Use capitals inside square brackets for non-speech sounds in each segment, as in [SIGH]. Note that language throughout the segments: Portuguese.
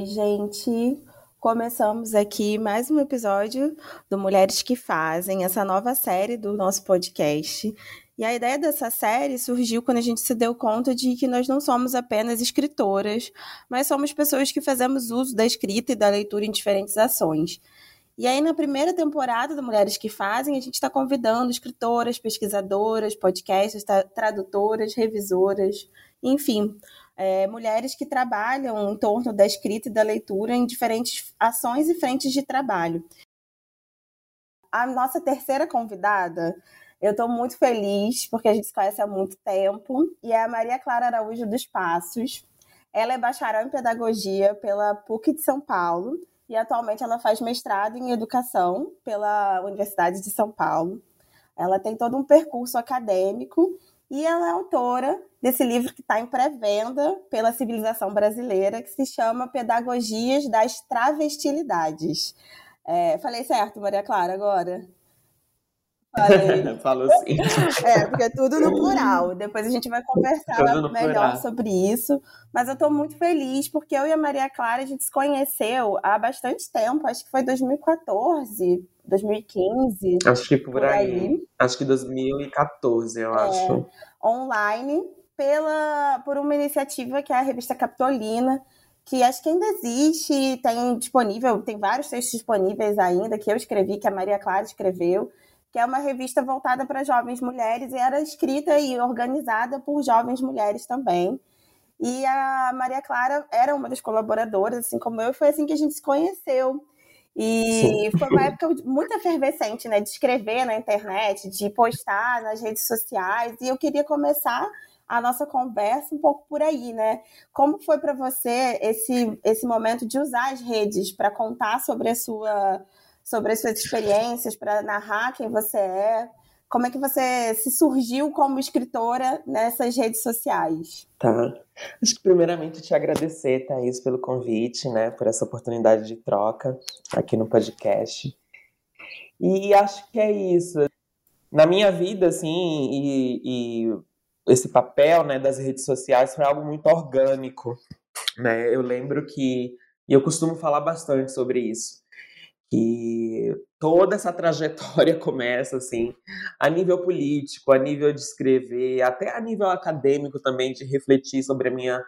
Oi, gente. Começamos aqui mais um episódio do Mulheres que Fazem, essa nova série do nosso podcast. E a ideia dessa série surgiu quando a gente se deu conta de que nós não somos apenas escritoras, mas somos pessoas que fazemos uso da escrita e da leitura em diferentes ações. E aí, na primeira temporada do Mulheres que Fazem, a gente está convidando escritoras, pesquisadoras, podcasters, tradutoras, revisoras, enfim, é, mulheres que trabalham em torno da escrita e da leitura em diferentes ações e frentes de trabalho. A nossa terceira convidada, eu estou muito feliz, porque a gente se conhece há muito tempo, e é a Maria Clara Araújo dos Passos. Ela é bacharel em pedagogia pela PUC de São Paulo e atualmente ela faz mestrado em educação pela Universidade de São Paulo. Ela tem todo um percurso acadêmico e ela é autora desse livro que está em pré-venda pela civilização brasileira, que se chama Pedagogias das Travestilidades. É, falei certo, Maria Clara, agora? Falei. [LAUGHS] Falou sim. É, porque é tudo no plural. Depois a gente vai conversar melhor plural. sobre isso. Mas eu estou muito feliz porque eu e a Maria Clara a gente se conheceu há bastante tempo. Acho que foi 2014, 2015. Acho que por, por aí. aí. Acho que 2014, eu é, acho. Online, pela, por uma iniciativa que é a revista Capitolina que acho que ainda existe, tem disponível, tem vários textos disponíveis ainda, que eu escrevi, que a Maria Clara escreveu, que é uma revista voltada para jovens mulheres e era escrita e organizada por jovens mulheres também. E a Maria Clara era uma das colaboradoras, assim como eu, e foi assim que a gente se conheceu. E Sim. foi uma época muito efervescente, né? De escrever na internet, de postar nas redes sociais. E eu queria começar a nossa conversa um pouco por aí, né? Como foi para você esse, esse momento de usar as redes para contar sobre a sua sobre as suas experiências, para narrar quem você é. Como é que você se surgiu como escritora nessas redes sociais? Tá. Acho que primeiramente te agradecer, Thaís, pelo convite, né? Por essa oportunidade de troca aqui no podcast. E acho que é isso. Na minha vida, assim, e, e esse papel né, das redes sociais foi algo muito orgânico. Né? Eu lembro que, e eu costumo falar bastante sobre isso, que toda essa trajetória [LAUGHS] começa assim, a nível político, a nível de escrever, até a nível acadêmico também, de refletir sobre a minha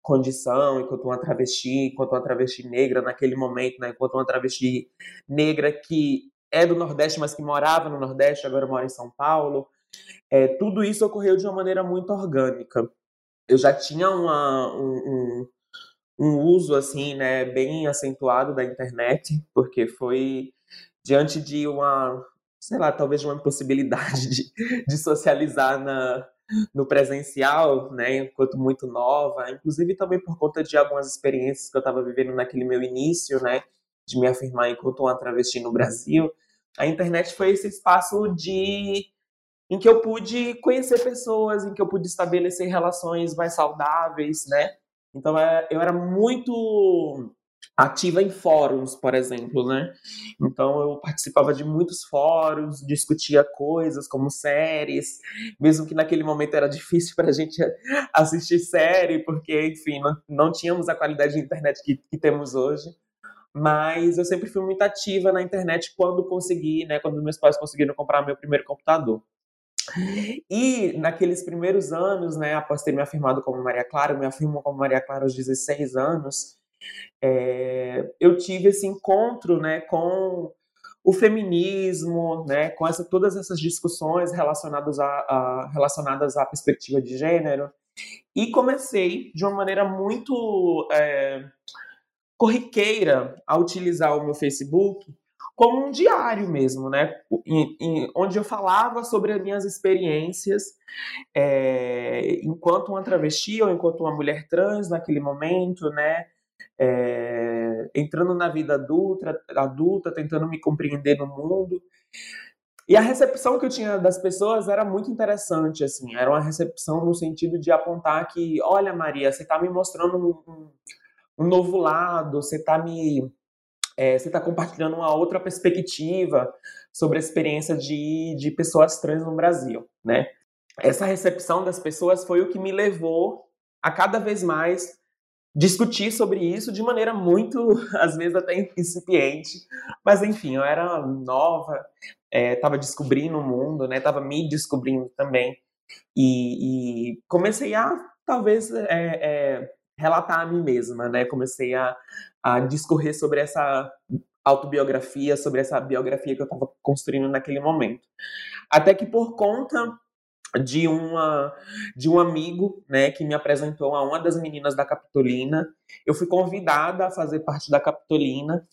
condição enquanto uma travesti, enquanto uma travesti negra naquele momento, né, enquanto uma travesti negra que é do Nordeste, mas que morava no Nordeste, agora mora em São Paulo. É, tudo isso ocorreu de uma maneira muito orgânica. Eu já tinha uma, um, um um uso assim, né, bem acentuado da internet, porque foi diante de uma, sei lá, talvez de uma impossibilidade de, de socializar na, no presencial, né, enquanto muito nova, inclusive também por conta de algumas experiências que eu estava vivendo naquele meu início, né, de me afirmar enquanto uma travesti no Brasil, a internet foi esse espaço de em que eu pude conhecer pessoas, em que eu pude estabelecer relações mais saudáveis, né, então é, eu era muito ativa em fóruns, por exemplo, né? Então eu participava de muitos fóruns, discutia coisas como séries, mesmo que naquele momento era difícil para a gente [LAUGHS] assistir série, porque, enfim, não, não tínhamos a qualidade de internet que, que temos hoje. Mas eu sempre fui muito ativa na internet quando consegui, né? Quando meus pais conseguiram comprar meu primeiro computador. E naqueles primeiros anos, né, após ter me afirmado como Maria Clara, me afirmo como Maria Clara aos 16 anos, é, eu tive esse encontro né, com o feminismo, né, com essa, todas essas discussões relacionadas, a, a, relacionadas à perspectiva de gênero, e comecei de uma maneira muito é, corriqueira a utilizar o meu Facebook como um diário mesmo, né? Em, em, onde eu falava sobre as minhas experiências é, enquanto uma travesti ou enquanto uma mulher trans naquele momento, né? É, entrando na vida adulta, adulta, tentando me compreender no mundo. E a recepção que eu tinha das pessoas era muito interessante, assim, era uma recepção no sentido de apontar que, olha, Maria, você está me mostrando um, um, novo lado, você está me é, você está compartilhando uma outra perspectiva sobre a experiência de, de pessoas trans no Brasil, né? Essa recepção das pessoas foi o que me levou a cada vez mais discutir sobre isso de maneira muito, [LAUGHS] às vezes até incipiente, mas enfim, eu era nova, estava é, descobrindo o mundo, né? Tava me descobrindo também e, e comecei a talvez é, é, relatar a mim mesma, né? Comecei a, a discorrer sobre essa autobiografia, sobre essa biografia que eu estava construindo naquele momento. Até que por conta de uma de um amigo, né, que me apresentou a uma das meninas da Capitolina, eu fui convidada a fazer parte da Capitolina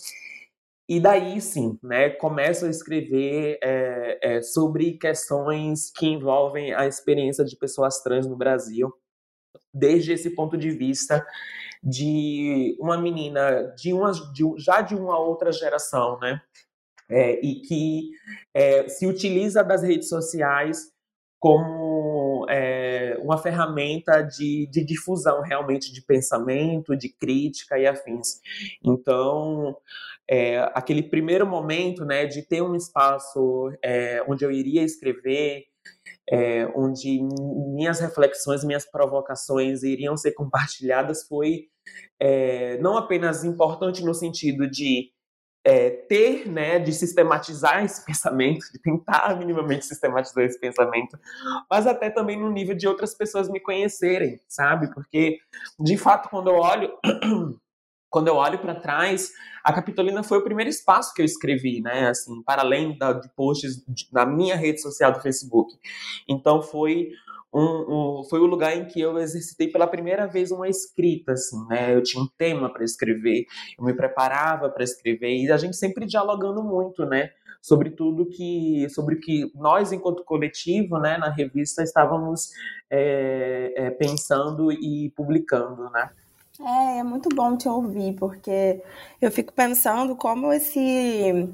e daí sim, né, começo a escrever é, é, sobre questões que envolvem a experiência de pessoas trans no Brasil, desde esse ponto de vista de uma menina de uma, de, já de uma outra geração, né? É, e que é, se utiliza das redes sociais como é, uma ferramenta de, de, difusão realmente de pensamento, de crítica e afins. Então, é, aquele primeiro momento né, de ter um espaço é, onde eu iria escrever, é, onde minhas reflexões, minhas provocações iriam ser compartilhadas, foi é, não apenas importante no sentido de é, ter, né, de sistematizar esse [LAUGHS] pensamento, de tentar minimamente sistematizar esse pensamento, mas até também no nível de outras pessoas me conhecerem, sabe? Porque, de fato, quando eu olho [CLEARS THROAT] quando eu olho para trás, a Capitolina foi o primeiro espaço que eu escrevi, né? Assim, para além da, de posts na minha rede social do Facebook. Então foi um, um, foi o lugar em que eu exercitei pela primeira vez uma escrita, assim, né? Eu tinha um tema para escrever, eu me preparava para escrever e a gente sempre dialogando muito, né? Sobre tudo que, sobre que nós, enquanto coletivo, né, na revista, estávamos é, é, pensando e publicando, né? É, é muito bom te ouvir, porque eu fico pensando como esse.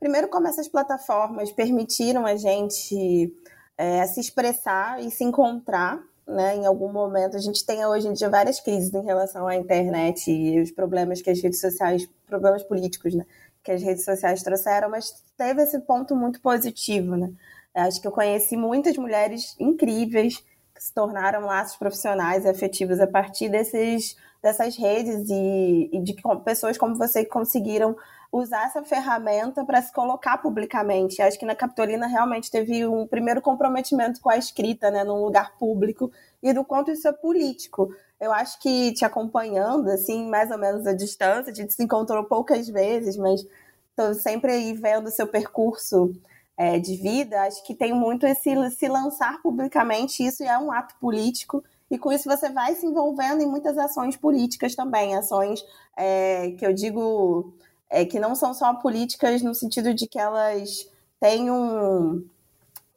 Primeiro, como essas plataformas permitiram a gente é, se expressar e se encontrar né, em algum momento. A gente tem hoje em dia várias crises em relação à internet e os problemas que as redes sociais, problemas políticos, né, que as redes sociais trouxeram, mas teve esse ponto muito positivo, né? Acho que eu conheci muitas mulheres incríveis que se tornaram laços profissionais e afetivos a partir desses dessas redes e, e de pessoas como você que conseguiram usar essa ferramenta para se colocar publicamente. Acho que na Capitolina realmente teve um primeiro comprometimento com a escrita, né, num lugar público e do quanto isso é político. Eu acho que te acompanhando, assim, mais ou menos à distância, a gente se encontrou poucas vezes, mas estou sempre aí vendo o seu percurso é, de vida. Acho que tem muito esse se lançar publicamente, isso é um ato político e com isso você vai se envolvendo em muitas ações políticas também, ações é, que eu digo é, que não são só políticas no sentido de que elas têm um,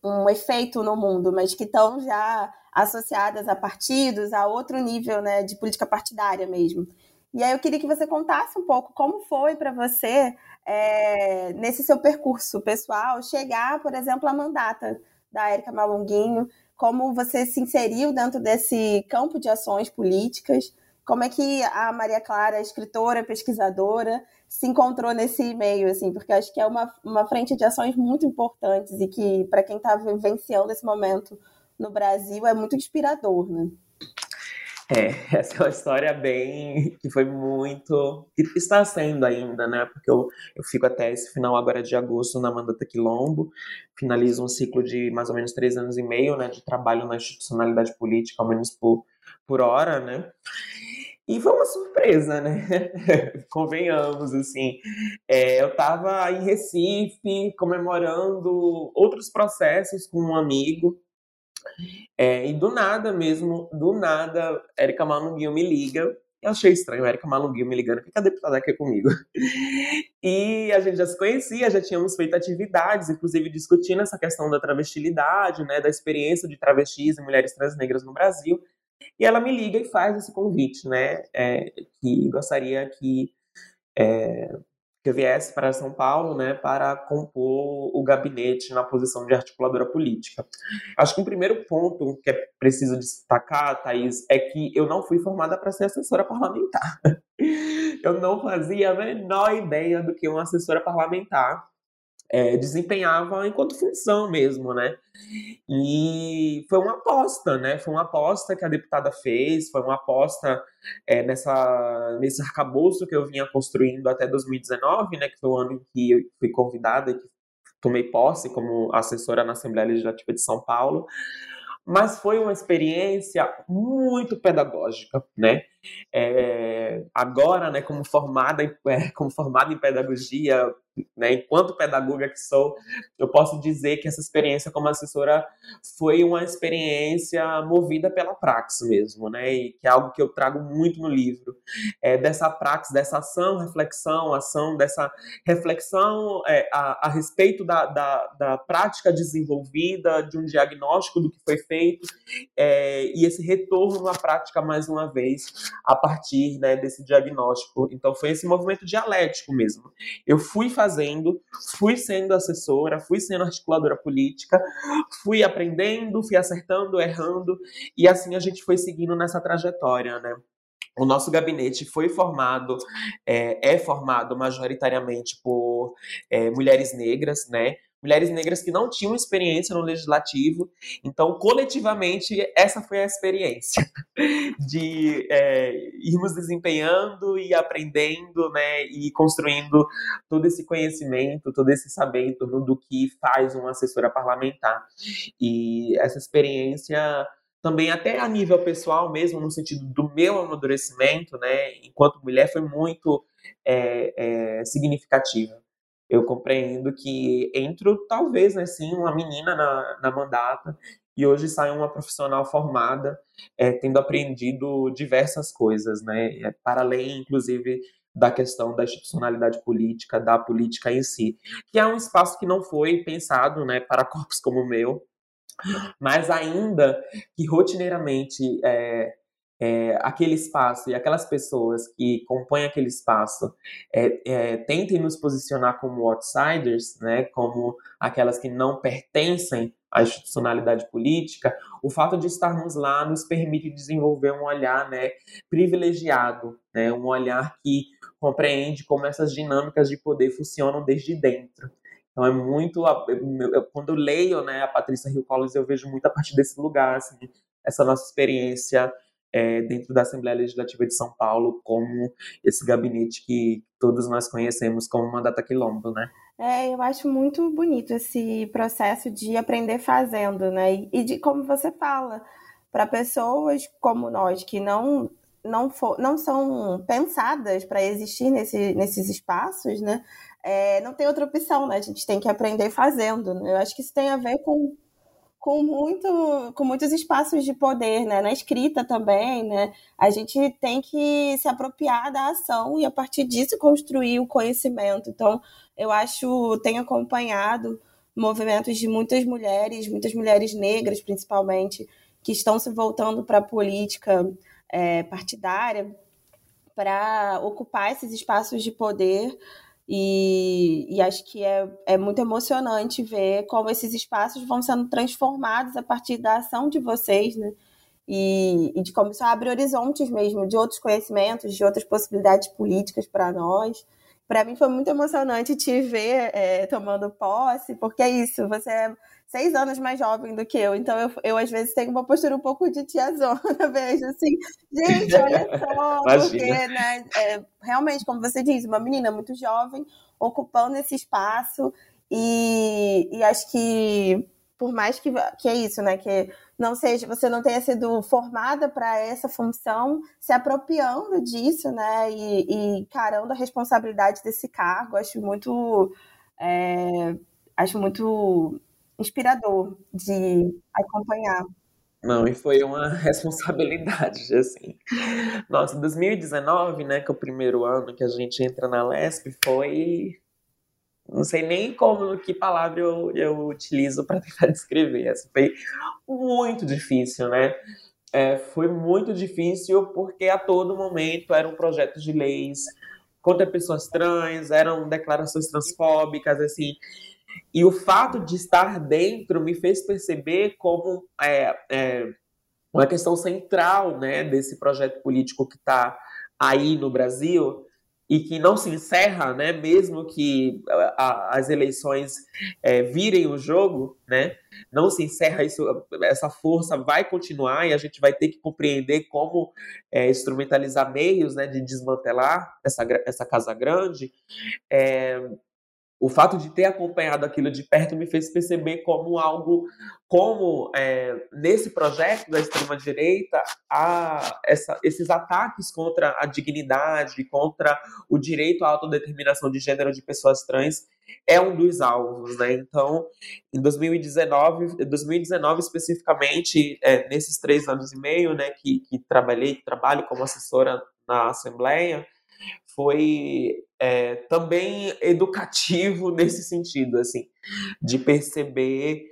um efeito no mundo, mas que estão já associadas a partidos, a outro nível né, de política partidária mesmo. E aí eu queria que você contasse um pouco como foi para você, é, nesse seu percurso pessoal, chegar, por exemplo, à mandata da Érica Malunguinho, como você se inseriu dentro desse campo de ações políticas, como é que a Maria Clara, escritora, pesquisadora, se encontrou nesse meio, assim, porque acho que é uma, uma frente de ações muito importantes e que, para quem está vivenciando esse momento no Brasil, é muito inspirador, né? É, [LAUGHS] essa é uma história bem. que foi muito. que está sendo ainda, né? Porque eu, eu fico até esse final agora de agosto na Mandata Quilombo, finalizo um ciclo de mais ou menos três anos e meio, né? De trabalho na institucionalidade política, ao menos por, por hora, né? E foi uma surpresa, né? [LAUGHS] Convenhamos, assim. É, eu estava em Recife comemorando outros processos com um amigo é, e do nada mesmo, do nada, Érica Malunguinho me liga. Eu achei estranho, Érica Malunguinho me ligando, que a deputada aqui comigo? [LAUGHS] E a gente já se conhecia, já tínhamos feito atividades, inclusive discutindo essa questão da travestilidade, né, da experiência de travestis e mulheres transnegras no Brasil. E ela me liga e faz esse convite, né, é, que gostaria que é, que viesse para São Paulo, né, para compor o gabinete na posição de articuladora política. Acho que um primeiro ponto que é preciso destacar, Thaís, é que eu não fui formada para ser assessora parlamentar. [LAUGHS] Eu não fazia a menor ideia do que uma assessora parlamentar. É, desempenhava enquanto função mesmo, né? E foi uma aposta, né? Foi uma aposta que a deputada fez, foi uma aposta é, nessa, nesse arcabouço que eu vinha construindo até 2019, né? Que foi o ano em que eu fui convidada e tomei posse como assessora na Assembleia Legislativa de São Paulo mas foi uma experiência muito pedagógica, né? É, agora, né, como formada, [LAUGHS] é, como formada em pedagogia, né, enquanto pedagoga que sou, eu posso dizer que essa experiência como assessora foi uma experiência movida pela praxe mesmo, né, e que é algo que eu trago muito no livro, é, dessa praxe, dessa ação, reflexão, ação, dessa reflexão é, a, a, respeito da, da, da, prática desenvolvida, de um diagnóstico do que foi feito, é, e esse retorno à prática mais uma vez, a partir né, desse diagnóstico. Então foi esse movimento dialético mesmo. Eu fui fazer fazendo, fui sendo assessora, fui sendo articuladora política, fui aprendendo, fui acertando, errando, e assim a gente foi seguindo nessa trajetória, né? O nosso gabinete foi formado, é, é formado majoritariamente por é, mulheres negras, né? Mulheres negras que não tinham experiência no legislativo. Então, coletivamente, essa foi a experiência [LAUGHS] de é, irmos desempenhando e aprendendo, né, e construindo todo esse conhecimento, todo esse saber em torno do que faz uma assessora parlamentar. E essa experiência também até a nível pessoal mesmo, no sentido do meu amadurecimento, né, enquanto mulher, foi muito é, é, significativa eu compreendo que entro, talvez, né, sim, uma menina na, na mandata e hoje sai uma profissional formada, é, tendo aprendido diversas coisas, né, é, para além, inclusive, da questão da institucionalidade política, da política em si, que é um espaço que não foi pensado, né, para corpos como o meu, mas ainda que rotineiramente é, é, aquele espaço e aquelas pessoas que compõem aquele espaço é, é, tentem nos posicionar como outsiders, né, como aquelas que não pertencem à institucionalidade política, o fato de estarmos lá nos permite desenvolver um olhar né, privilegiado, né, um olhar que compreende como essas dinâmicas de poder funcionam desde dentro. Então é muito. quando eu leio né, a Patrícia Rio Collins, eu vejo muito a partir desse lugar, assim, essa nossa experiência é, dentro da Assembleia Legislativa de São Paulo como esse gabinete que todos nós conhecemos como Mandata Quilombo, né? É, eu acho muito bonito esse processo de aprender fazendo, né? E de como você fala, para pessoas como nós que não não, for, não são pensadas para existir nesse, nesses espaços, né? É, não tem outra opção, né? A gente tem que aprender fazendo. Né? Eu acho que isso tem a ver com com, muito, com muitos espaços de poder, né? Na escrita também, né? A gente tem que se apropriar da ação e, a partir disso, construir o conhecimento. Então, eu acho, tenho acompanhado movimentos de muitas mulheres, muitas mulheres negras, principalmente, que estão se voltando para a política é, partidária para ocupar esses espaços de poder e, e, acho que é, é muito emocionante ver como esses espaços vão sendo transformados a partir da ação de vocês, né? E, e de como isso abre horizontes mesmo, de outros conhecimentos, de outras possibilidades políticas para nós. Para mim foi muito emocionante te ver é, tomando posse, porque é isso, você é seis anos mais jovem do que eu, então eu, eu às vezes tenho uma postura um pouco de tiazona, [LAUGHS] vejo assim, gente, olha [LAUGHS] só, porque, né, é, realmente, como você diz, uma menina muito jovem, ocupando esse espaço, e, e acho que, por mais que, que é isso, né, que não seja, você não tenha sido formada para essa função, se apropriando disso, né, e, e encarando a responsabilidade desse cargo, acho muito... É, acho muito inspirador de acompanhar. Não, e foi uma [LAUGHS] responsabilidade, assim. Nossa, 2019, né, que é o primeiro ano que a gente entra na LESP, foi. Não sei nem como, que palavra eu, eu utilizo para [LAUGHS] tentar descrever. Assim, foi muito difícil, né? É, foi muito difícil porque a todo momento eram projetos de leis contra pessoas trans, eram declarações transfóbicas, assim. E o fato de estar dentro me fez perceber como é, é uma questão central né, desse projeto político que está aí no Brasil e que não se encerra, né, mesmo que a, as eleições é, virem o jogo, né, não se encerra isso, essa força vai continuar e a gente vai ter que compreender como é, instrumentalizar meios, né, de desmantelar essa, essa casa grande. É, o fato de ter acompanhado aquilo de perto me fez perceber como algo, como é, nesse projeto da extrema direita, há essa, esses ataques contra a dignidade, contra o direito à autodeterminação de gênero de pessoas trans é um dos alvos, né? Então, em 2019, 2019 especificamente, é, nesses três anos e meio, né, que, que trabalhei, trabalho como assessora na Assembleia, foi é, também educativo [LAUGHS] nesse sentido, assim, de perceber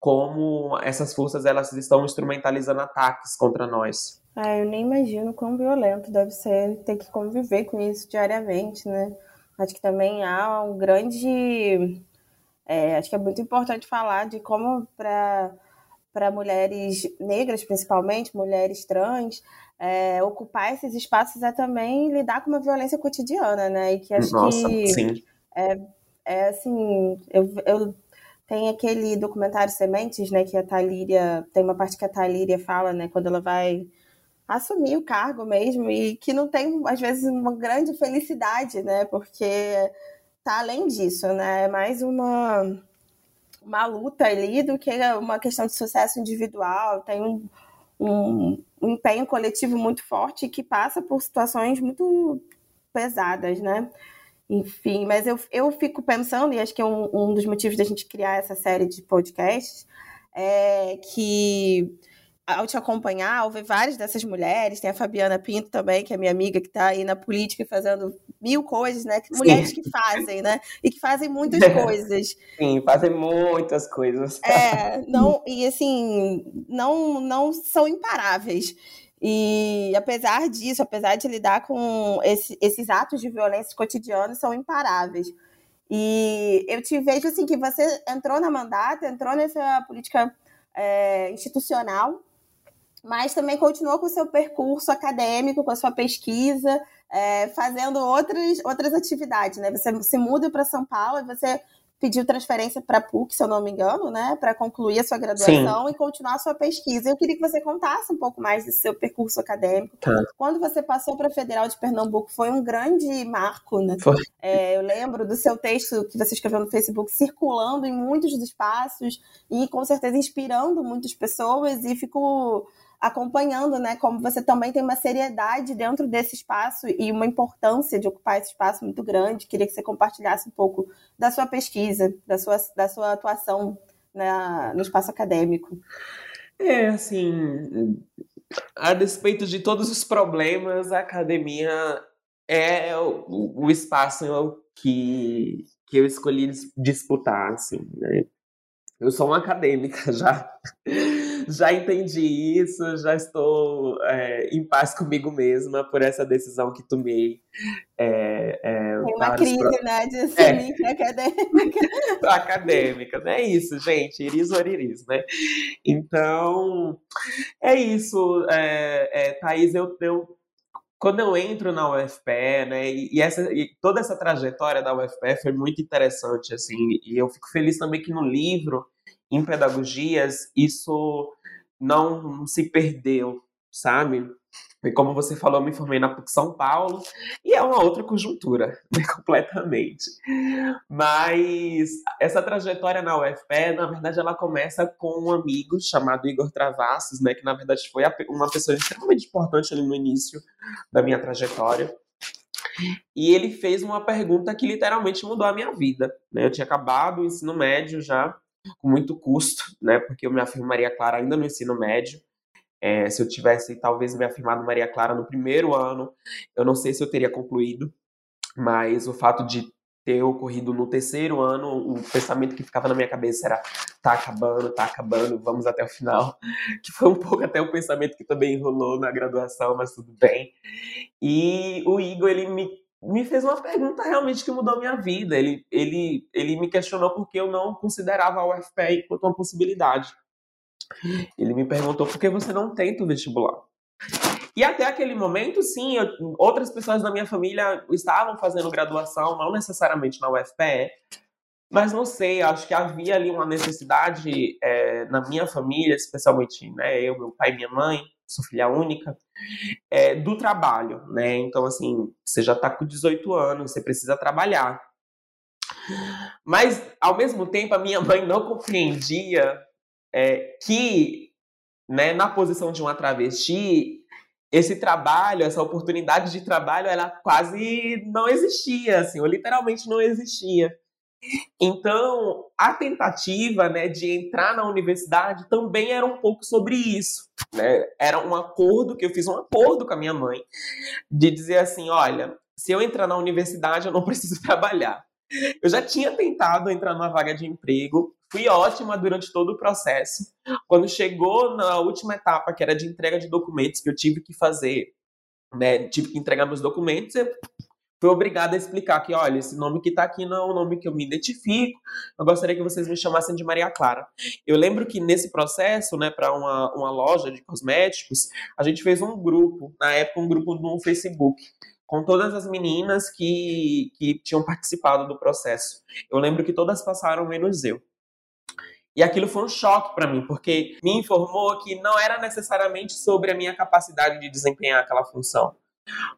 como essas forças elas estão instrumentalizando ataques contra nós. Ah, eu nem imagino quão violento deve ser ter que conviver com isso diariamente, né? Acho que também há um grande. É, acho que é muito importante falar de como para para mulheres negras, principalmente, mulheres trans, é, ocupar esses espaços é também lidar com uma violência cotidiana, né? E que acho Nossa, que sim. É, é assim, eu, eu tenho aquele documentário Sementes, né? Que a Talíria tem uma parte que a Talíria fala, né? Quando ela vai assumir o cargo mesmo e que não tem às vezes uma grande felicidade, né? Porque tá além disso, né? É mais uma uma luta ali do que uma questão de sucesso individual. Tem um um, um empenho coletivo muito forte que passa por situações muito pesadas, né? Enfim, mas eu, eu fico pensando, e acho que é um, um dos motivos da gente criar essa série de podcasts, é que ao te acompanhar, ao ver várias dessas mulheres, tem a Fabiana Pinto também, que é minha amiga, que está aí na política fazendo mil coisas, né? Mulheres que fazem, né? E que fazem muitas [LAUGHS] coisas. Sim, fazem muitas coisas. É, não, e assim, não, não são imparáveis. E apesar disso, apesar de lidar com esse, esses atos de violência cotidianos, são imparáveis. E eu te vejo assim que você entrou na mandata, entrou nessa política é, institucional mas também continua com o seu percurso acadêmico, com a sua pesquisa, é, fazendo outras, outras atividades, né? Você se muda para São Paulo e você pediu transferência para a PUC, se eu não me engano, né? Para concluir a sua graduação Sim. e continuar a sua pesquisa. Eu queria que você contasse um pouco mais desse seu percurso acadêmico. Tá. Quando você passou para a Federal de Pernambuco, foi um grande marco, né? É, eu lembro do seu texto que você escreveu no Facebook circulando em muitos espaços e com certeza inspirando muitas pessoas e fico acompanhando, né, como você também tem uma seriedade dentro desse espaço e uma importância de ocupar esse espaço muito grande. Queria que você compartilhasse um pouco da sua pesquisa, da sua, da sua atuação na, no espaço acadêmico. É, assim, a despeito de todos os problemas, a academia é o, o espaço que, que eu escolhi disputar, assim, né? Eu sou uma acadêmica [LAUGHS] já já entendi isso, já estou é, em paz comigo mesma por essa decisão que tomei. É, é, Tem uma crise, pro... né, de assumir é. acadêmica. [LAUGHS] acadêmica, né? É isso, gente, iris or iris, né? Então, é isso, é, é, Thaís, eu, eu quando eu entro na UFPE, né, e, essa, e toda essa trajetória da UFPE foi muito interessante, assim, e eu fico feliz também que no livro, em pedagogias, isso não se perdeu, sabe? E como você falou, eu me formei na PUC São Paulo e é uma outra conjuntura, [LAUGHS] né, completamente. Mas essa trajetória na UFPE, na verdade, ela começa com um amigo chamado Igor Travassos, né, que na verdade foi uma pessoa extremamente importante ali no início da minha trajetória. E ele fez uma pergunta que literalmente mudou a minha vida. Né? Eu tinha acabado o ensino médio já, com muito custo, né? Porque eu me afirmo Maria Clara ainda no ensino médio. É, se eu tivesse talvez me afirmado Maria Clara no primeiro ano, eu não sei se eu teria concluído, mas o fato de ter ocorrido no terceiro ano, o pensamento que ficava na minha cabeça era tá acabando, tá acabando, vamos até o final, [LAUGHS] que foi um pouco até o pensamento que também enrolou na graduação, mas tudo bem. E o Igor, ele me me fez uma pergunta realmente que mudou minha vida. Ele, ele, ele me questionou porque eu não considerava a UFPE enquanto uma possibilidade. Ele me perguntou por que você não tenta o vestibular. E até aquele momento, sim, eu, outras pessoas da minha família estavam fazendo graduação, não necessariamente na UFPE, mas não sei, acho que havia ali uma necessidade é, na minha família, especialmente né, eu, meu pai e minha mãe, sou filha única, é, do trabalho, né? Então, assim, você já está com 18 anos, você precisa trabalhar. Mas, ao mesmo tempo, a minha mãe não compreendia é, que, né, na posição de uma travesti, esse trabalho, essa oportunidade de trabalho, ela quase não existia, assim, ou literalmente não existia. Então, a tentativa né, de entrar na universidade também era um pouco sobre isso. Né? Era um acordo que eu fiz um acordo com a minha mãe de dizer assim: olha, se eu entrar na universidade, eu não [LAUGHS] preciso trabalhar. Eu já tinha tentado entrar numa vaga de emprego, fui ótima durante todo o processo. Quando chegou na última etapa, que era de entrega de documentos, que eu tive que fazer, né, tive que entregar meus documentos, eu fui obrigada a explicar que, olha, esse nome que está aqui não é o nome que eu me identifico, eu gostaria que vocês me chamassem de Maria Clara. Eu lembro que nesse processo, né, para uma, uma loja de cosméticos, a gente fez um grupo, na época um grupo no Facebook, com todas as meninas que, que tinham participado do processo. Eu lembro que todas passaram, menos eu. E aquilo foi um choque para mim, porque me informou que não era necessariamente sobre a minha capacidade de desempenhar aquela função,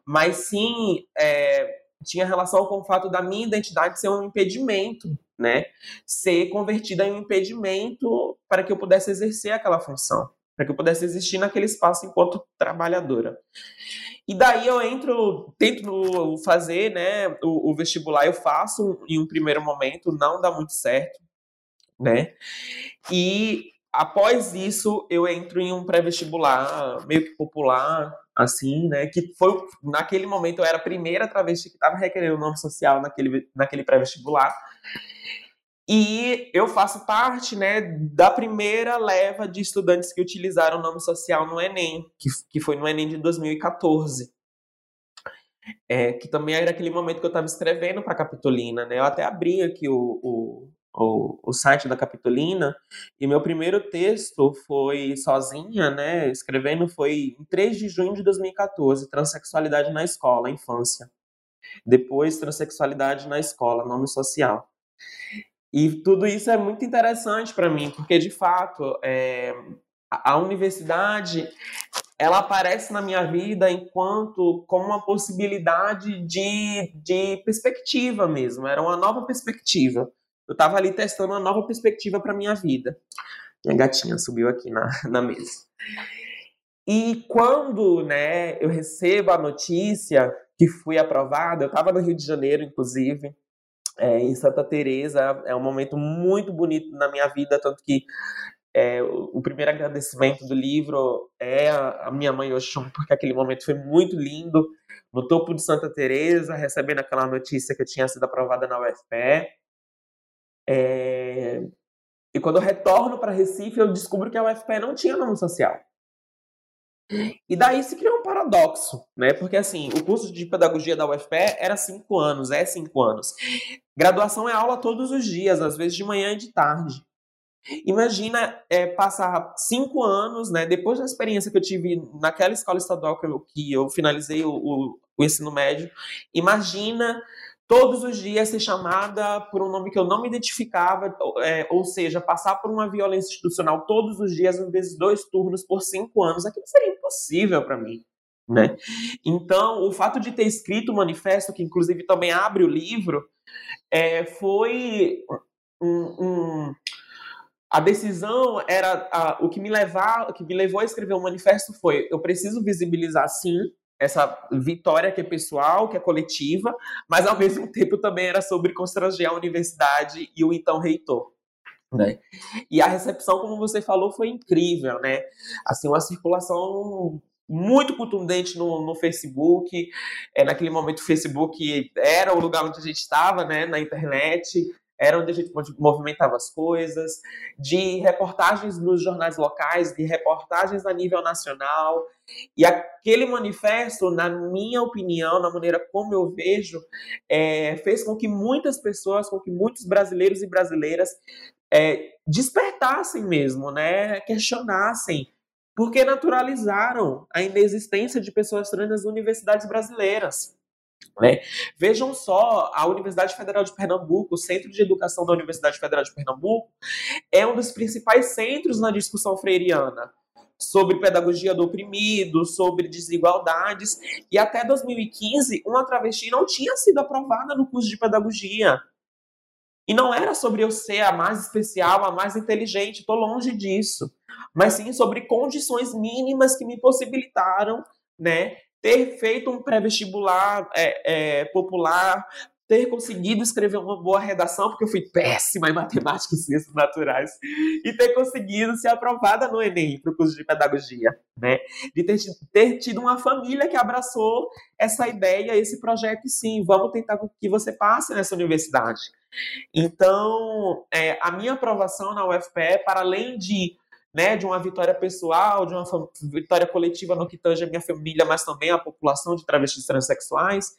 mas sim é, tinha relação com o fato da minha identidade ser um impedimento, né? Ser convertida em um impedimento para que eu pudesse exercer aquela função, para que eu pudesse existir naquele espaço enquanto trabalhadora. E daí eu entro, tento fazer, né, o, o vestibular eu faço em um primeiro momento, não dá muito certo, né? E após isso eu entro em um pré-vestibular meio que popular, assim, né? Que foi naquele momento eu era a primeira travesti que estava requerendo nome social naquele, naquele pré-vestibular. E eu faço parte, né, da primeira leva de estudantes que utilizaram o nome social no Enem, que, que foi no Enem de 2014. É, que também era aquele momento que eu estava escrevendo para Capitolina, né? Eu até abri aqui o, o, o, o site da Capitolina, e meu primeiro texto foi sozinha, né, escrevendo, foi em 3 de junho de 2014, Transsexualidade na Escola, Infância. Depois, Transsexualidade na Escola, Nome Social. E tudo isso é muito interessante para mim, porque, de fato, é, a universidade ela aparece na minha vida enquanto como uma possibilidade de, de perspectiva mesmo, era uma nova perspectiva. Eu estava ali testando uma nova perspectiva para minha vida. Minha gatinha subiu aqui na, na mesa. E quando né, eu recebo a notícia que fui aprovada, eu estava no Rio de Janeiro, inclusive, é, em Santa Teresa, é um momento muito bonito na minha vida, tanto que é, o, primeiro agradecimento do livro é a, a minha mãe Oxum, porque aquele momento foi muito lindo, no topo de Santa Teresa, recebendo aquela notícia que eu tinha sido aprovada na UFPE. É... E quando eu retorno para Recife, eu descubro que a UFPE não tinha nome social. E daí se criou um paradoxo, né? Porque assim, o curso de pedagogia da UFPE era cinco anos, é cinco anos. Graduação é aula todos os dias, às vezes de manhã e de tarde. Imagina é, passar cinco anos, né? Depois da experiência que eu tive naquela escola estadual que eu, que eu finalizei o, o, o ensino médio, imagina todos os dias ser chamada por um nome que eu não me identificava, é, ou seja, passar por uma violência institucional todos os dias, às vezes dois turnos por cinco anos, aquilo seria impossível para mim. Né? Então, o fato de ter escrito o manifesto, que inclusive também abre o livro, é, foi um, um, a decisão era a, o que me levar, o que me levou a escrever o manifesto foi eu preciso visibilizar sim essa vitória que é pessoal, que é coletiva, mas ao mesmo [LAUGHS] tempo também era sobre constranger a universidade e o então reitor. Né? E a recepção, como você falou, foi incrível, né? Assim, uma circulação muito contundente no, no Facebook. É, naquele momento, o Facebook era o lugar onde a gente estava, né? Na internet era onde a gente movimentava as coisas, de reportagens nos jornais locais, de reportagens a nível nacional. E aquele manifesto, na minha opinião, na maneira como eu vejo, é, fez com que muitas pessoas, com que muitos brasileiros e brasileiras é, despertassem mesmo, né? questionassem porque naturalizaram a inexistência de pessoas trans nas universidades brasileiras. Né? Vejam só, a Universidade Federal de Pernambuco, o Centro de Educação da Universidade Federal de Pernambuco, é um dos principais centros na discussão freiriana sobre pedagogia do oprimido, sobre desigualdades, e até 2015 uma travesti não tinha sido aprovada no curso de pedagogia. E não era sobre eu ser a mais especial, a mais inteligente, estou longe disso, mas sim sobre condições mínimas que me possibilitaram, né, ter feito um pré-vestibular é, é, popular, ter conseguido escrever uma boa redação, porque eu fui péssima em matemática e ciências naturais, e ter conseguido ser aprovada no Enem para o curso de pedagogia, né? De ter, ter tido uma família que abraçou essa ideia, esse projeto, e sim, vamos tentar que você passe nessa universidade. Então, é, a minha aprovação na UFPE, para além de né, de uma vitória pessoal, de uma vitória coletiva no que tange a minha família, mas também a população de travestis transexuais,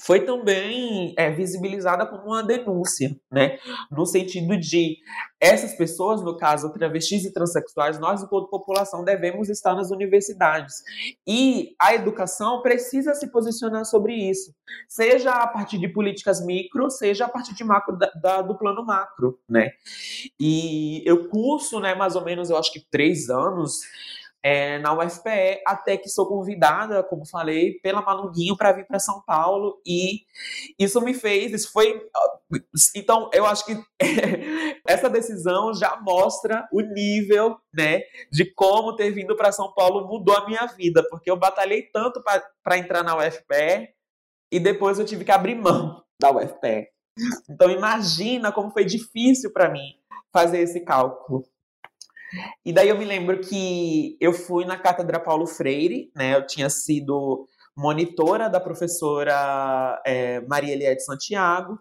foi também é, visibilizada como uma denúncia, né? No sentido de essas pessoas, no caso travestis e transexuais, nós, enquanto população, devemos estar nas universidades. E a educação precisa se posicionar sobre isso, seja a partir de políticas micro, seja a partir de macro da, da, do plano macro, né? E eu curso, né, mais ou menos, eu acho que três anos é, na UFPE, até que sou convidada, como falei, pela Manunguinho para vir para São Paulo e isso me fez, isso foi, então eu acho que [LAUGHS] essa decisão já mostra o nível, né, de como ter vindo para São Paulo mudou a minha vida, porque eu batalhei tanto para entrar na UFPE e depois eu tive que abrir mão [LAUGHS] da UFPE. Então imagina como foi difícil para mim fazer esse cálculo. E daí eu me lembro que eu fui na cátedra Paulo Freire, né? Eu tinha sido monitora da professora é, Maria Eliette Santiago,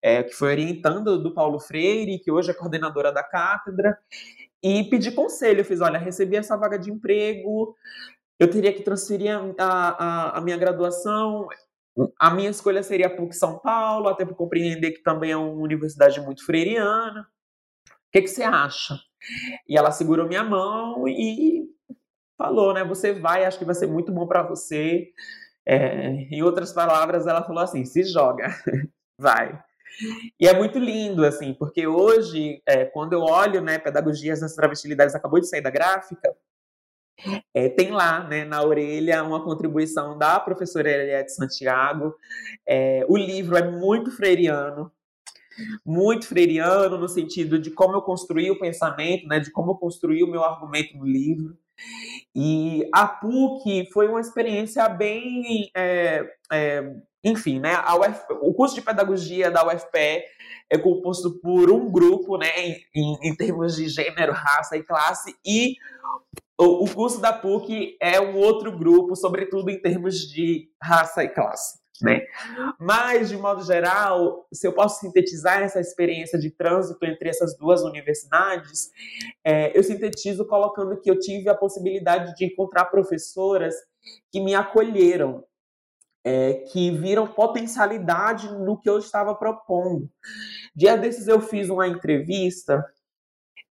é, que foi orientando do Paulo Freire, que hoje é coordenadora da cátedra, e pedi conselho. Eu fiz: olha, recebi essa vaga de emprego, eu teria que transferir a, a, a minha graduação. A minha escolha seria a PUC São Paulo, até por compreender que também é uma universidade muito freiriana. O que, que você acha? E ela segurou minha mão e falou, né? Você vai, acho que vai ser muito bom para você. É, em outras palavras, ela falou assim: se joga, [LAUGHS] vai. E é muito lindo, assim, porque hoje, é, quando eu olho, né, Pedagogias das Travestilidades, acabou de sair da gráfica, é, tem lá, né, na orelha, uma contribuição da professora Eliette Santiago. É, o livro é muito freiriano, muito freiriano no sentido de como eu construí o pensamento, né, de como eu construí o meu argumento no livro. E a PUC foi uma experiência bem, é, é, enfim, né, Uf, o curso de pedagogia da UFPE é composto por um grupo, né, em, em termos de gênero, raça e classe, e o, o curso da PUC é um outro grupo, sobretudo em termos de raça e classe. Né? Mas, de modo geral, se eu posso sintetizar essa experiência de trânsito entre essas duas universidades, é, eu sintetizo colocando que eu tive a possibilidade de encontrar professoras que me acolheram, é, que viram potencialidade no que eu estava propondo. Dia desses eu fiz uma entrevista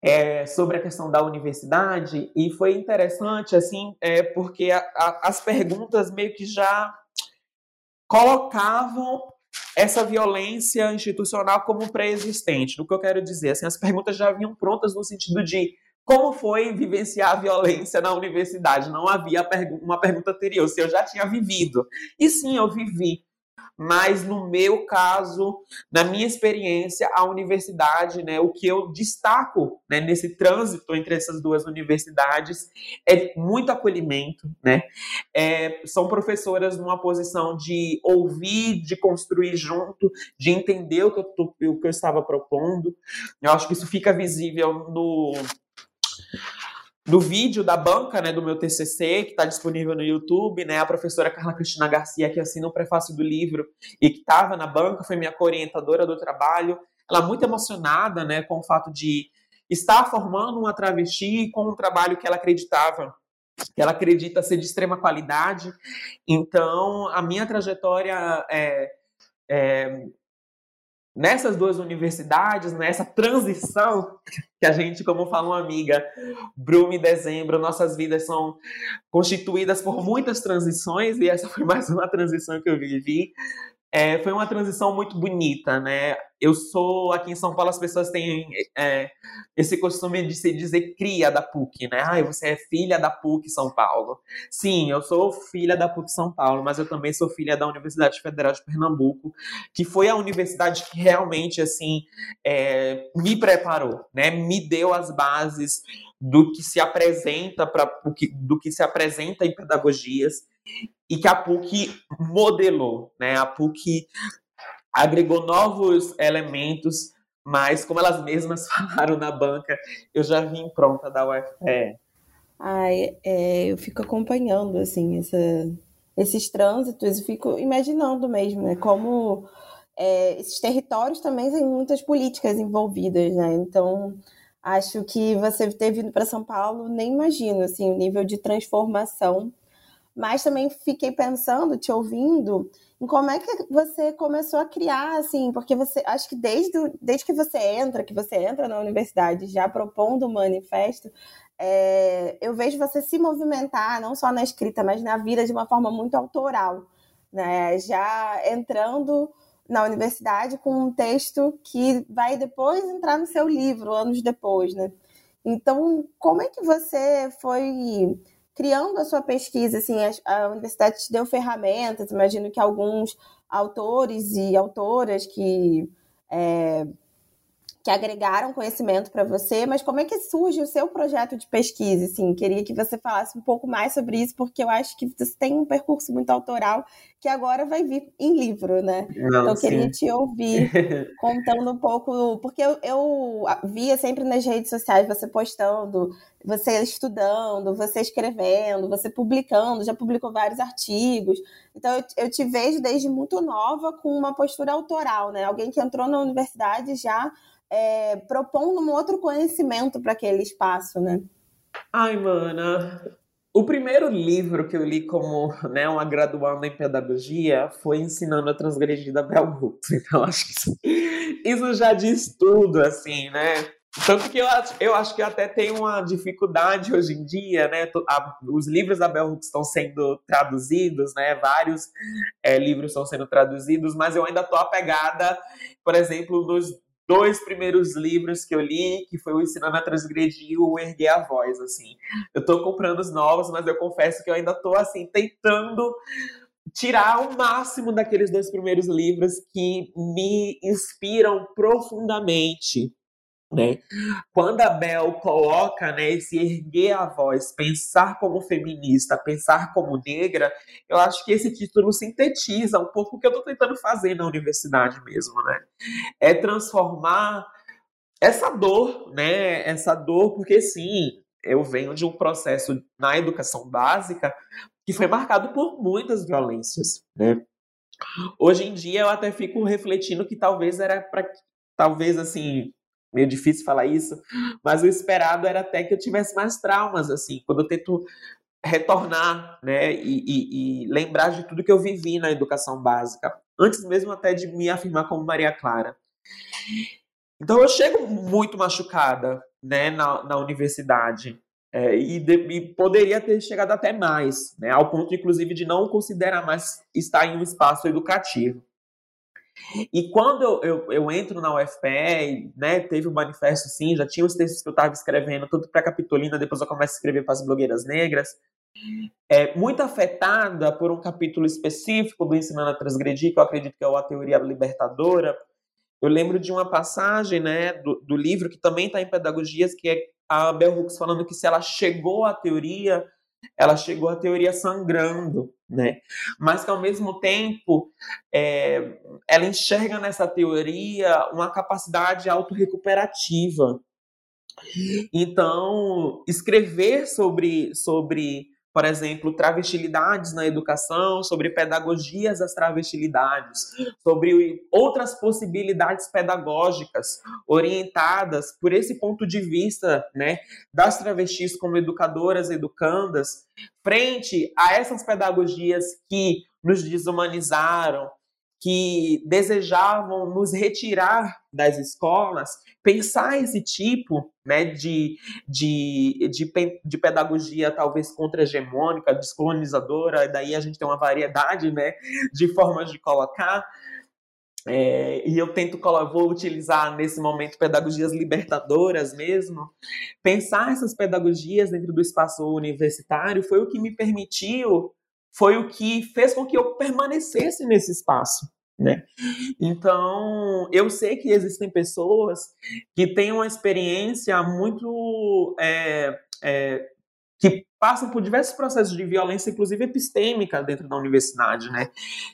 é, sobre a questão da universidade e foi interessante, assim, é, porque a, a, as perguntas meio que já colocavam essa violência institucional como pré-existente. No que eu quero dizer, assim, as perguntas já vinham prontas no sentido de como foi vivenciar a violência na universidade. Não havia uma pergunta anterior, se eu já tinha vivido. E sim, eu vivi. Mas no meu caso, na minha experiência, a universidade, né, o que eu destaco né, nesse trânsito entre essas duas universidades é muito acolhimento, né? É, são professoras numa posição de ouvir, de construir junto, de entender o que eu, tô, o que eu estava propondo. Eu acho que isso fica visível no no vídeo da banca, né, do meu TCC, que está disponível no YouTube, né, a professora Carla Cristina Garcia, que assina o prefácio do livro e que estava na banca, foi minha orientadora do trabalho. Ela muito emocionada, né, com o fato de estar formando uma travesti com um trabalho que ela acreditava que ela acredita ser de extrema qualidade. Então, a minha trajetória é, é, nessas duas universidades, nessa transição, que a gente, como fala uma amiga, Brume e Dezembro, nossas vidas são constituídas por muitas transições, e essa foi mais uma transição que eu vivi. É, foi uma transição muito bonita, né? Eu sou, aqui em São Paulo, as pessoas têm é, esse costume de se dizer cria da PUC, né? Ai, você é filha da PUC São Paulo. Sim, eu sou filha da PUC São Paulo, mas eu também sou filha da Universidade Federal de Pernambuco, que foi a universidade que realmente, assim, é, me preparou, né? Me deu as bases do que se apresenta para do que se apresenta em pedagogias e que a PUC modelou, né? A PUC agregou novos elementos, mas como elas mesmas [LAUGHS] falaram na banca, eu já vim pronta da UFPE. Ai, é, eu fico acompanhando assim essa, esses trânsitos e fico imaginando mesmo, né? Como é, esses territórios também têm muitas políticas envolvidas, né? Então acho que você ter vindo para São Paulo nem imagino assim o nível de transformação mas também fiquei pensando, te ouvindo, em como é que você começou a criar, assim, porque você, acho que desde, desde que você entra, que você entra na universidade já propondo o manifesto, é, eu vejo você se movimentar, não só na escrita, mas na vida de uma forma muito autoral, né? Já entrando na universidade com um texto que vai depois entrar no seu livro, anos depois, né? Então, como é que você foi criando a sua pesquisa, assim, a, a universidade te deu ferramentas, imagino que alguns autores e autoras que é, que agregaram conhecimento para você, mas como é que surge o seu projeto de pesquisa? Assim, queria que você falasse um pouco mais sobre isso, porque eu acho que você tem um percurso muito autoral que agora vai vir em livro, né? Não, então, eu queria te ouvir [LAUGHS] contando um pouco, porque eu, eu via sempre nas redes sociais você postando, você estudando, você escrevendo, você publicando, já publicou vários artigos. Então, eu, eu te vejo desde muito nova com uma postura autoral, né? Alguém que entrou na universidade já é, propondo um outro conhecimento para aquele espaço, né? Ai, mana, o primeiro livro que eu li como né, uma graduanda em pedagogia foi Ensinando a Transgredir da Bell Hooks. [LAUGHS] Então, acho que isso, já diz tudo, assim, né? Tanto que eu, eu acho que até tem uma dificuldade hoje em dia, né? os livros da Bell Hooks estão sendo traduzidos, né? Vários é, livros estão sendo traduzidos, mas eu ainda estou apegada, por exemplo, nos dois primeiros livros que eu li, que foi o Ensinando a Transgredir e o Erguer a Voz, assim. Eu tô comprando os novos, mas eu confesso que eu ainda tô, assim, tentando tirar o máximo daqueles dois primeiros livros que me inspiram profundamente né? Quando a Bel coloca né, esse erguer a voz, pensar como feminista, pensar como negra, eu acho que esse título sintetiza um pouco o que eu estou tentando fazer na universidade mesmo, né? É transformar essa dor, né? Essa dor, porque sim, eu venho de um processo na educação básica que foi marcado por muitas violências, né? Hoje em dia eu até fico refletindo que talvez era para talvez assim meio difícil falar isso, mas o esperado era até que eu tivesse mais traumas, assim, quando eu tento retornar, né, e, e, e, lembrar de tudo que eu vivi na educação básica, antes mesmo até de me afirmar como Maria Clara. Então eu chego muito machucada, né, na, na universidade, é, e, de, e, poderia ter chegado até mais, né, ao ponto, inclusive, de não considerar mais estar em um espaço educativo. E quando eu, eu, eu, entro na UFPE, né, teve um manifesto sim, já tinha os textos que eu estava escrevendo, tudo para Capitolina, depois eu começo a escrever para as blogueiras negras, é, muito afetada por um capítulo específico do Ensinando a Transgredir, que eu acredito que é a Teoria Libertadora. Eu lembro de uma passagem né, do, do livro, que também está em Pedagogias, que é a Bell Hooks falando que se ela chegou à teoria ela chegou à teoria sangrando, né? Mas que ao mesmo tempo é, ela enxerga nessa teoria uma capacidade autorrecuperativa. Então, escrever sobre, sobre por exemplo, travestilidades na educação, sobre pedagogias das travestilidades, sobre outras possibilidades pedagógicas orientadas por esse ponto de vista, né, das travestis como educadoras, educandas, frente a essas pedagogias que nos desumanizaram, que desejavam nos retirar das escolas, pensar esse tipo né, de, de, de, de pedagogia talvez contra-hegemônica, descolonizadora, daí a gente tem uma variedade né, de formas de colocar, é, e eu tento, vou utilizar nesse momento pedagogias libertadoras mesmo. Pensar essas pedagogias dentro do espaço universitário foi o que me permitiu foi o que fez com que eu permanecesse nesse espaço. Né? Então, eu sei que existem pessoas que têm uma experiência muito. É, é, que passam por diversos processos de violência, inclusive epistêmica, dentro da universidade, né?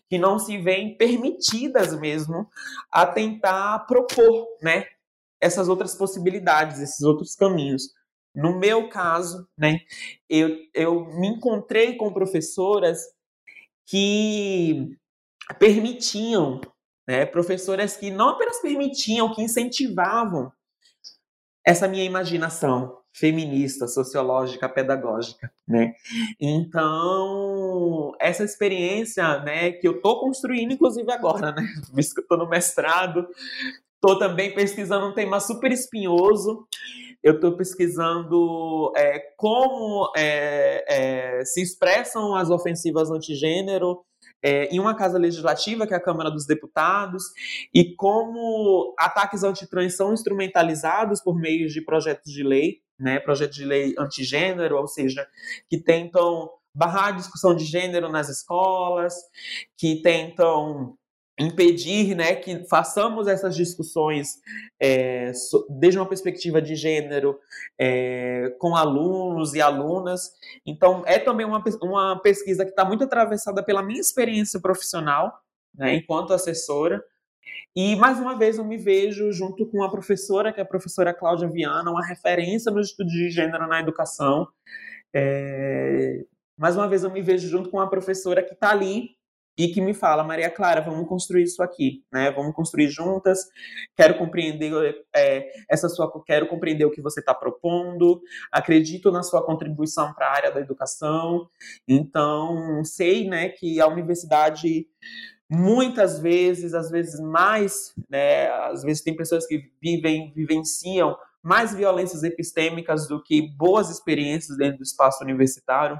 Que não se veem permitidas mesmo a tentar propor, né? Essas outras possibilidades, esses outros caminhos. No meu caso, né, eu, eu me encontrei com professoras que permitiam, né, professoras que não apenas permitiam, que incentivavam essa minha imaginação feminista, sociológica, pedagógica, né? Então, essa experiência, né, que eu tô construindo, inclusive agora, né, [LAUGHS] visto que eu tô no mestrado, tô também pesquisando um tema super espinhoso, eu estou pesquisando é, como é, é, se expressam as ofensivas antigênero é, em uma casa legislativa, que é a Câmara dos Deputados, e como ataques antitrans são instrumentalizados por meio de projetos de lei, né, projetos de lei antigênero, ou seja, que tentam barrar a discussão de gênero nas escolas, que tentam impedir né, que façamos essas discussões é, desde uma perspectiva de gênero é, com alunos e alunas. Então, é também uma, uma pesquisa que está muito atravessada pela minha experiência profissional, né, enquanto assessora. E, mais uma vez, eu me vejo junto com a professora, que é a professora Cláudia Viana, uma referência no estudo de gênero na educação. É, mais uma vez, eu me vejo junto com uma professora que está ali e que me fala, Maria Clara, vamos construir isso aqui, né? Vamos construir juntas. Quero compreender é, essa sua, quero compreender o que você está propondo. Acredito na sua contribuição para a área da educação. Então sei, né, que a universidade muitas vezes, às vezes mais, né? Às vezes tem pessoas que vivem, vivenciam mais violências epistêmicas do que boas experiências dentro do espaço universitário.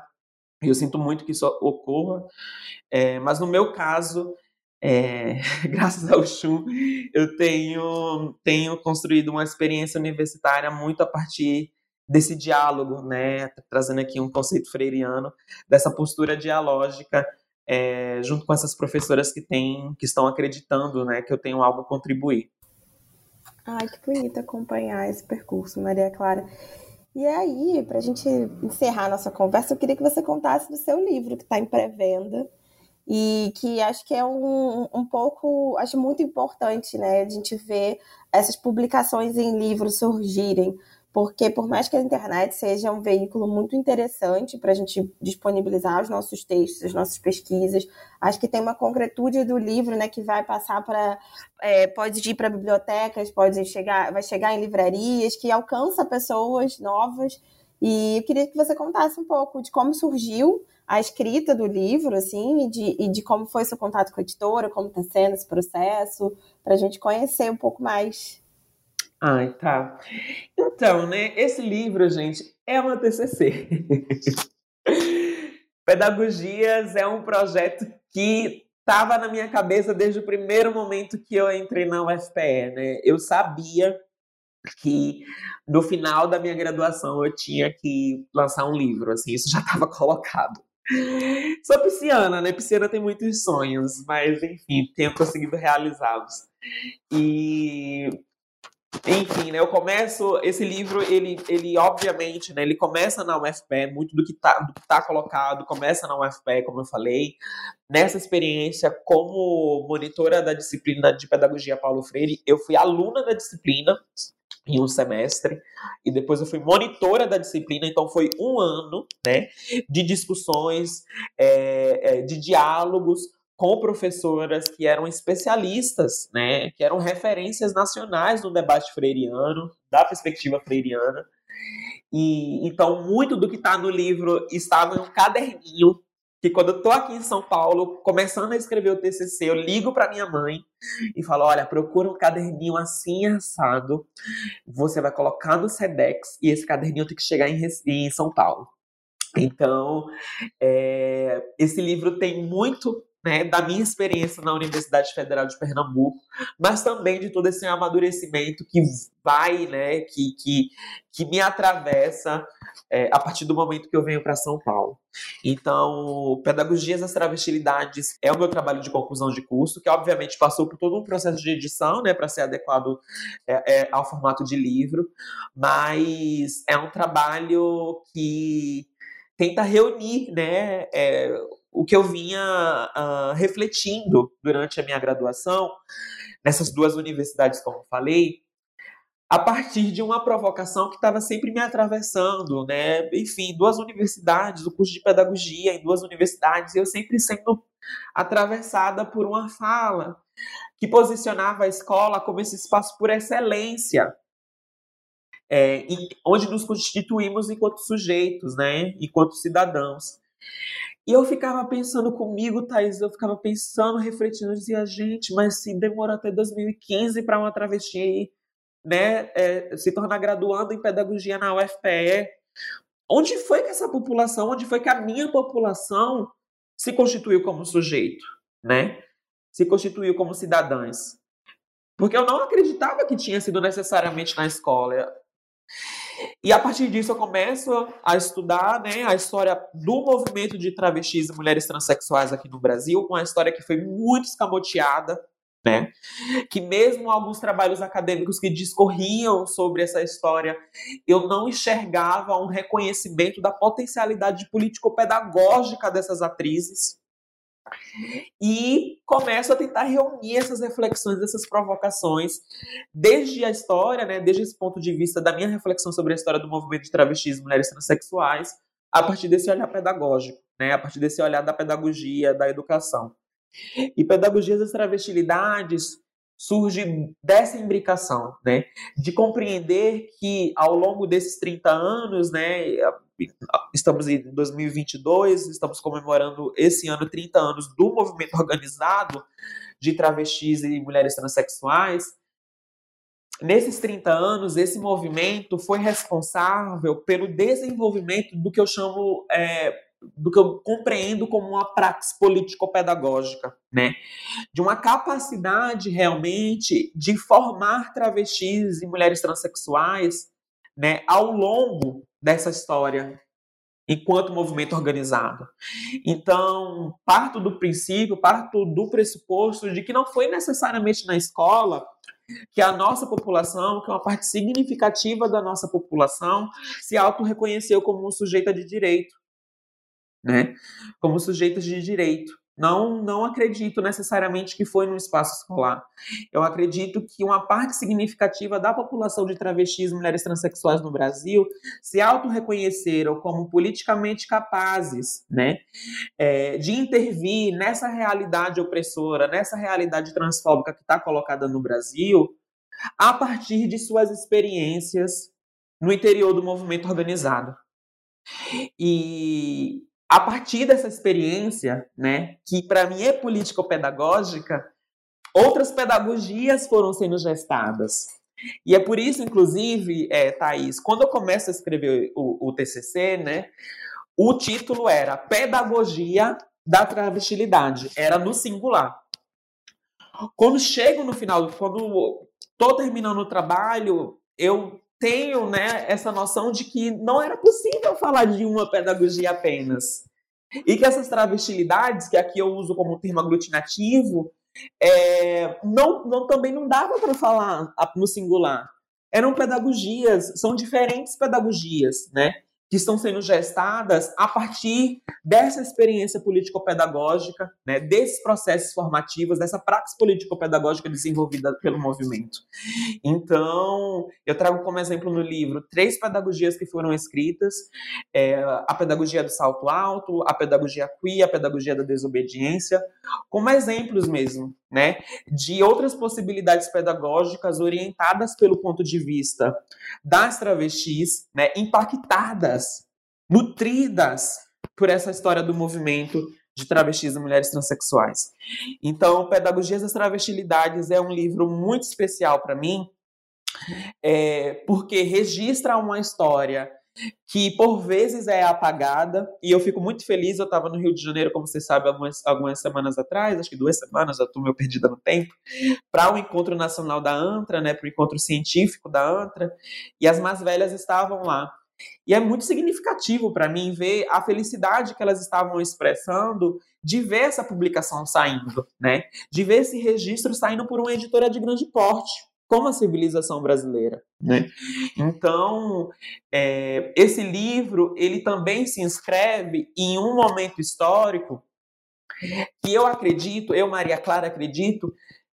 Eu sinto muito que isso ocorra, é, mas no meu caso, é, [LAUGHS] graças ao Chum, eu tenho, tenho construído uma experiência universitária muito a partir desse diálogo, né, trazendo aqui um conceito freiriano, dessa postura dialógica, é, junto com essas professoras que, que estão acreditando né, que eu tenho algo a contribuir. Ai, que bonito acompanhar esse percurso, Maria Clara. E aí, para a gente encerrar nossa conversa, eu queria que você contasse do seu livro, que está em pré-venda, e que acho que é um, um pouco, acho muito importante, né, a gente ver essas publicações em livros surgirem, porque por mais que a internet seja um veículo muito interessante para a gente disponibilizar os nossos textos, as nossas pesquisas, acho que tem uma concretude do livro, né, que vai passar para, é, pode ir para bibliotecas, pode chegar, vai chegar em livrarias, que alcança pessoas novas. E eu queria que você contasse um pouco de como surgiu a escrita do livro, assim, e de, e de como foi seu contato com a editora, como está sendo esse processo, para a gente conhecer um pouco mais Ai, tá. Então, né, esse livro, gente, é uma TCC. [LAUGHS] Pedagogias é um projeto que estava na minha cabeça desde o primeiro momento que eu entrei na UFPE, né? Eu sabia que no final da minha graduação eu tinha que lançar um livro, assim, isso já estava [LAUGHS] colocado. Sou pisciana, né? Pisciana tem muitos sonhos, mas enfim, tenho conseguido realizá-los. E enfim, né, eu começo esse livro, ele, ele obviamente, né, ele começa na UFPE, muito do que está do que tá colocado começa na UFPE, como eu falei. Nessa experiência como monitora da disciplina de pedagogia Paulo Freire, eu fui aluna da disciplina em um semestre e depois eu fui monitora da disciplina, então foi um ano, né, de discussões, é, é, de diálogos com professoras que eram especialistas, né, que eram referências nacionais no debate freiriano, da perspectiva freiriana. E então muito do que está no livro estava em um caderninho que quando eu tô aqui em São Paulo, começando a escrever o TCC, eu ligo para minha mãe e falo: olha, procura um caderninho assim assado, você vai colocar no Sedex e esse caderninho tem que chegar em, em São Paulo. Então, é, esse livro tem muito né, da minha experiência na Universidade Federal de Pernambuco, mas também de todo esse amadurecimento que vai, né, que, que, que me atravessa é, a partir do momento que eu venho para São Paulo. Então, Pedagogias das Travestilidades é o meu trabalho de conclusão de curso, que obviamente passou por todo um processo de edição, né, para ser adequado é, é, ao formato de livro, mas é um trabalho que tenta reunir, né, é, o que eu vinha uh, refletindo durante a minha graduação nessas duas universidades, como falei, a partir de uma provocação que estava sempre me atravessando, né? Enfim, duas universidades, o curso de pedagogia em duas universidades, eu sempre sendo atravessada por uma fala que posicionava a escola como esse espaço por excelência, é, onde nos constituímos enquanto sujeitos, né? Enquanto cidadãos. E eu ficava pensando comigo, Thaís, eu ficava pensando, refletindo, eu dizia, gente, mas se demora até 2015 para uma travesti né, é, se tornar graduando em pedagogia na UFPE, onde foi que essa população, onde foi que a minha população se constituiu como sujeito, né? Se constituiu como cidadãs. Porque eu não acreditava que tinha sido necessariamente na escola. E a partir disso eu começo a estudar né, a história do movimento de travestis e mulheres transexuais aqui no Brasil, uma história que foi muito escamoteada, né? Que mesmo alguns trabalhos acadêmicos que discorriam sobre essa história, eu não enxergava um reconhecimento da potencialidade político-pedagógica dessas atrizes. E começo a tentar reunir essas reflexões, essas provocações, desde a história, né, desde esse ponto de vista da minha reflexão sobre a história do movimento de travestis e mulheres transexuais, a partir desse olhar pedagógico, né, a partir desse olhar da pedagogia, da educação. E pedagogias das travestilidades surge dessa imbricação, né, de compreender que ao longo desses 30 anos, né, estamos em 2022, estamos comemorando esse ano 30 anos do movimento organizado de travestis e mulheres transexuais. Nesses 30 anos, esse movimento foi responsável pelo desenvolvimento do que eu chamo é, do que eu compreendo como uma praxis político-pedagógica, né? De uma capacidade realmente de formar travestis e mulheres transexuais, né, ao longo dessa história enquanto movimento organizado. Então, parto do princípio, parto do pressuposto de que não foi necessariamente na escola que a nossa população, que uma parte significativa da nossa população, se auto-reconheceu como um sujeito de direito, né? Como sujeitos de direito. Não, não acredito necessariamente que foi no espaço escolar. Eu acredito que uma parte significativa da população de travestis e mulheres transexuais no Brasil se auto-reconheceram como politicamente capazes né, é, de intervir nessa realidade opressora, nessa realidade transfóbica que está colocada no Brasil, a partir de suas experiências no interior do movimento organizado. E a partir dessa experiência, né, que para mim é político-pedagógica, outras pedagogias foram sendo gestadas. E é por isso, inclusive, é, Thaís, quando eu começo a escrever o, o TCC, né, o título era Pedagogia da Travestilidade, era no singular. Quando chego no final, quando estou terminando o trabalho, eu tenho né, essa noção de que não era possível falar de uma pedagogia apenas. E que essas travestilidades, que aqui eu uso como termo aglutinativo, é, não, não, também não dava para falar no singular. Eram pedagogias, são diferentes pedagogias, né? Que estão sendo gestadas a partir dessa experiência político-pedagógica, né, desses processos formativos, dessa praxis político-pedagógica desenvolvida pelo movimento. Então, eu trago como exemplo no livro três pedagogias que foram escritas: é, a pedagogia do salto alto, a pedagogia queer, a pedagogia da desobediência, como exemplos mesmo, né, de outras possibilidades pedagógicas orientadas pelo ponto de vista das travestis, né, impactadas, nutridas por essa história do movimento de travestis e mulheres transexuais. Então, Pedagogias das Travestilidades é um livro muito especial para mim, é, porque registra uma história que por vezes é apagada, e eu fico muito feliz. Eu estava no Rio de Janeiro, como você sabe, algumas, algumas semanas atrás, acho que duas semanas, já estou meio perdida no tempo, para o encontro nacional da ANTRA, né, para o encontro científico da ANTRA, e as mais velhas estavam lá. E é muito significativo para mim ver a felicidade que elas estavam expressando de ver essa publicação saindo, né? De ver esse registro saindo por uma editora de grande porte como a civilização brasileira, né? Então, é, esse livro ele também se inscreve em um momento histórico que eu acredito, eu Maria Clara acredito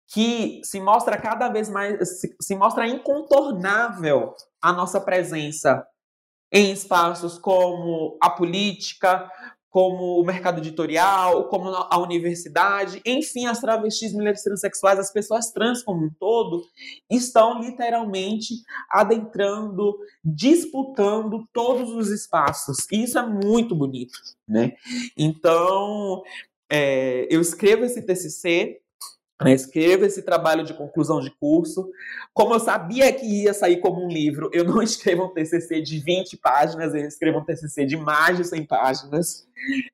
que se mostra cada vez mais, se, se mostra incontornável a nossa presença em espaços como a política, como o mercado editorial, como a universidade, enfim, as travestis, mulheres transexuais, as pessoas trans como um todo, estão literalmente adentrando, disputando todos os espaços. E isso é muito bonito, né? Então, é, eu escrevo esse TCC escrevo esse trabalho de conclusão de curso. Como eu sabia que ia sair como um livro, eu não [LAUGHS] escrevo um TCC de 20 páginas, eu escrevo um TCC de mais de 100 páginas.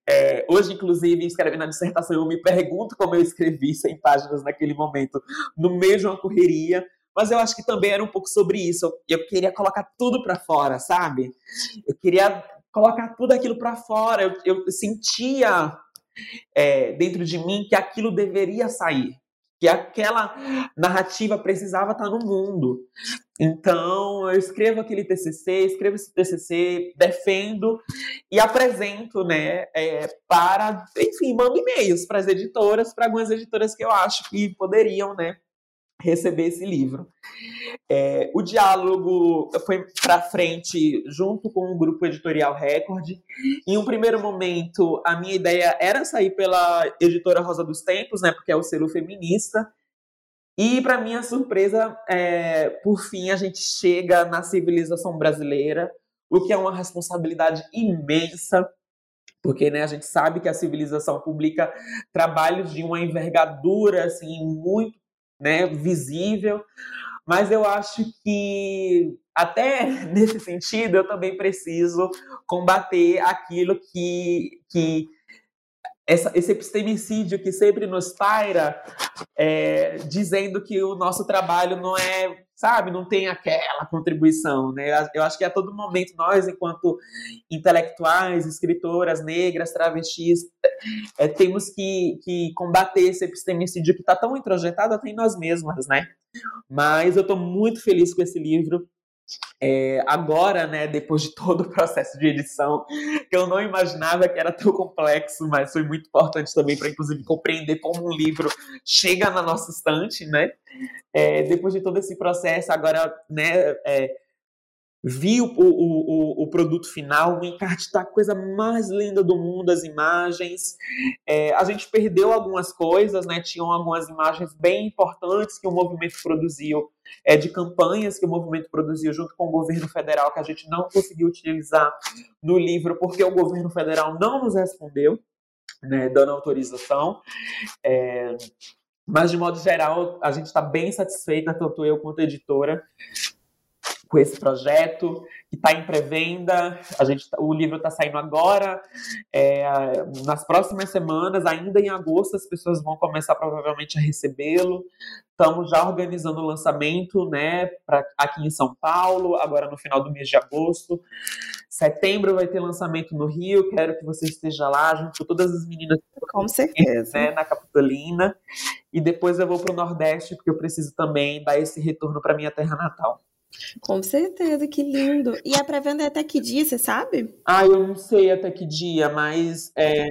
É, hoje, inclusive, escrevendo a dissertação, eu me pergunto como eu escrevi 100 páginas naquele momento, no meio de uma correria. Mas eu acho que também era um pouco sobre isso. Eu queria colocar tudo para fora, sabe? Eu queria colocar tudo aquilo para fora. Eu, eu sentia é, dentro de mim que aquilo deveria sair que aquela narrativa precisava estar no mundo. Então, eu escrevo aquele TCC, escrevo esse TCC, defendo e apresento, né, é, para, enfim, mando e-mails para as editoras, para algumas editoras que eu acho que poderiam, né, receber esse livro. É, o diálogo foi para frente junto com o grupo editorial Record. Em um primeiro momento, a minha ideia era sair pela editora Rosa dos Tempos, né, porque é o selo feminista. E, para minha surpresa, é, por fim, a gente chega na civilização brasileira, o que é uma responsabilidade imensa, porque né, a gente sabe que a civilização publica trabalhos de uma envergadura assim, muito né, visível, mas eu acho que até [LAUGHS] nesse sentido eu também preciso combater aquilo que, que essa, esse epistemicídio que sempre nos paira, é, dizendo que o nosso trabalho não é, sabe, não tem aquela contribuição, né? Eu acho que a todo momento nós, enquanto intelectuais, escritoras negras, travestis, é, temos que, que combater esse epistemicídio que está tão introjetado até em nós mesmas, né? Mas eu estou muito feliz com esse livro. É, agora, né, depois de todo o processo de edição, que eu não imaginava que era tão complexo, mas foi muito importante também para, inclusive, compreender como um livro chega na nossa estante, né? É, depois de todo esse processo, agora, né, é, vi o, o, o, o, produto final, o encarte tá a coisa mais linda do mundo, as imagens. É, a gente perdeu algumas coisas, né? Tinham algumas imagens bem importantes que o movimento produziu, é, de campanhas que o movimento produziu junto com o governo federal, que a gente não conseguiu utilizar no livro, porque o governo federal não nos respondeu, né, dando autorização. É, mas, de modo geral, a gente está bem satisfeita, tanto eu quanto a editora, com esse projeto que está em pré-venda. A gente, tá, o livro está saindo agora. É, nas próximas semanas, ainda em agosto, as pessoas vão começar provavelmente a recebê-lo. Estamos já organizando o lançamento, né, para aqui em São Paulo, agora no final do mês de agosto. Setembro vai ter lançamento no Rio. Quero que você esteja lá junto com todas as meninas. Com certeza. Né, na Capitolina. E depois eu vou para o Nordeste, porque eu preciso também dar esse retorno para minha terra natal. Com certeza, que lindo. E a pré-venda é até que dia, você sabe? Ah, eu não sei até que dia, mas. É,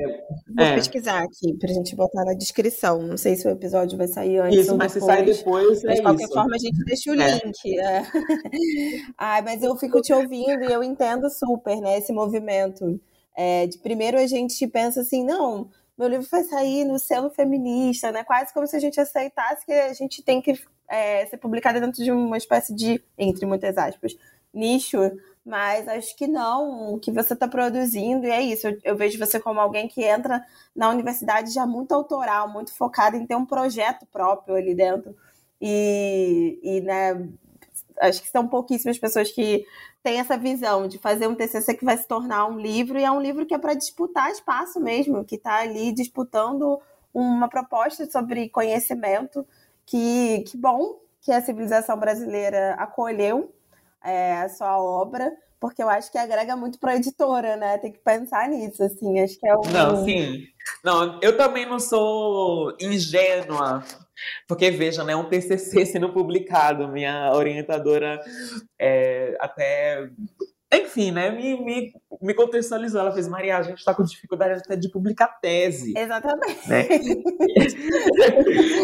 Vou é. pesquisar aqui pra gente botar na descrição. Não sei se o episódio vai sair antes. Isso, mas depois. se sai depois. Mas de é qualquer isso. forma, a gente deixa o é. link. É. [LAUGHS] Ai, mas eu fico te ouvindo e eu entendo super, né, esse movimento. É, de primeiro a gente pensa assim, não, meu livro vai sair no selo feminista, né? Quase como se a gente aceitasse que a gente tem que é, ser publicada dentro de uma espécie de, entre muitas aspas, nicho mas acho que não, o que você está produzindo, e é isso. Eu, eu, vejo você como alguém que entra na universidade já muito autoral, muito focado em ter um projeto próprio ali dentro. E, e né, acho que são pouquíssimas pessoas que têm essa visão de fazer um TCC que vai se tornar um livro, e é um livro que é para disputar espaço mesmo, que está ali disputando uma proposta sobre conhecimento. Que, que bom que a civilização brasileira acolheu é, a sua obra, porque eu acho que agrega muito para a editora, né? Tem que pensar nisso, assim, acho que é o... Não, sim. Não, eu também não sou ingênua, porque veja, né, um TCC sendo publicado, minha orientadora é, até enfim, né, me, me, me contextualizou. Ela fez, Maria, a gente está com dificuldade até de publicar tese. Exatamente. Né?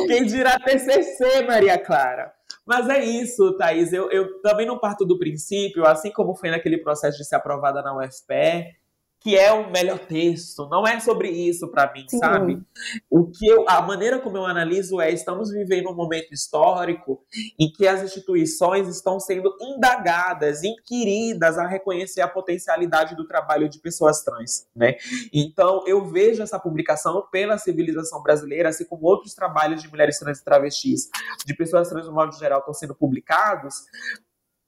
Quem dirá TCC, Maria Clara? Mas é isso, Thaís. Eu, eu também não parto do princípio, assim como foi naquele processo de ser aprovada na UFPE, que é o melhor texto. Não é sobre isso para mim, Sim. sabe? O que eu, a maneira como eu analiso é estamos vivendo um momento histórico em que as instituições estão sendo indagadas, inquiridas a reconhecer a potencialidade do trabalho de pessoas trans, né? Então, eu vejo essa publicação pela civilização brasileira, assim como outros trabalhos de mulheres trans e travestis, de pessoas trans no modo geral estão sendo publicados,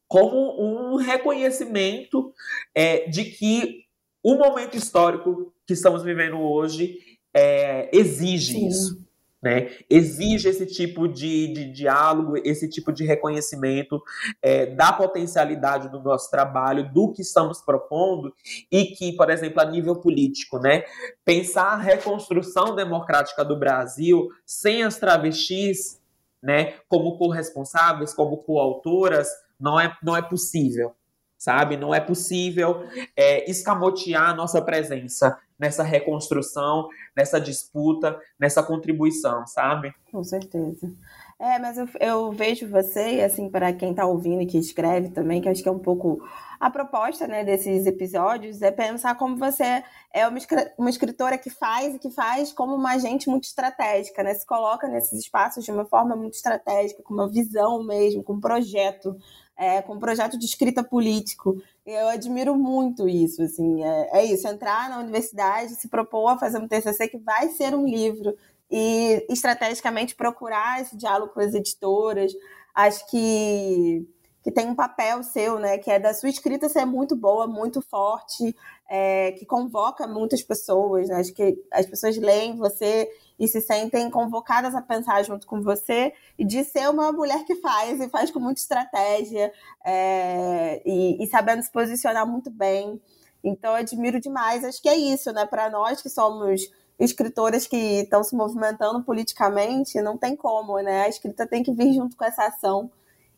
como um reconhecimento é, de que o momento histórico que estamos vivendo hoje é, exige Sim. isso. Né? Exige esse tipo de, de, diálogo, esse tipo de reconhecimento é, da potencialidade do nosso trabalho, do que estamos propondo, e que, por exemplo, a nível político, né? pensar a reconstrução democrática do Brasil sem as travestis né, como corresponsáveis, como coautoras, não é, não é possível sabe? Não é possível é, escamotear a nossa presença nessa reconstrução, nessa disputa, nessa contribuição, sabe? Com certeza. É, mas eu, eu vejo você, assim, para quem está ouvindo e que escreve também, que acho que é um pouco a proposta né, desses episódios, é pensar como você é uma, uma escritora que faz e que faz como uma agente muito estratégica, né? Se coloca nesses espaços de uma forma muito estratégica, com uma visão mesmo, com um projeto é, com um projeto de escrita político. Eu admiro muito isso, assim, é, é, isso, entrar na universidade, se propor a fazer um TCC que vai ser um livro e estrategicamente procurar esse diálogo com as editoras. Acho que que tem um papel seu, né, que é da sua escrita ser muito boa, muito forte, é, que convoca muitas pessoas, né, acho que as pessoas leem você e se sentem convocadas a pensar junto com você e de ser uma mulher que faz e faz com muita estratégia é, e, e, sabendo se posicionar muito bem. Então, admiro demais. Acho que é isso, né? Para nós que somos escritoras que estão se movimentando politicamente, não tem como, né? A escrita tem que vir junto com essa ação.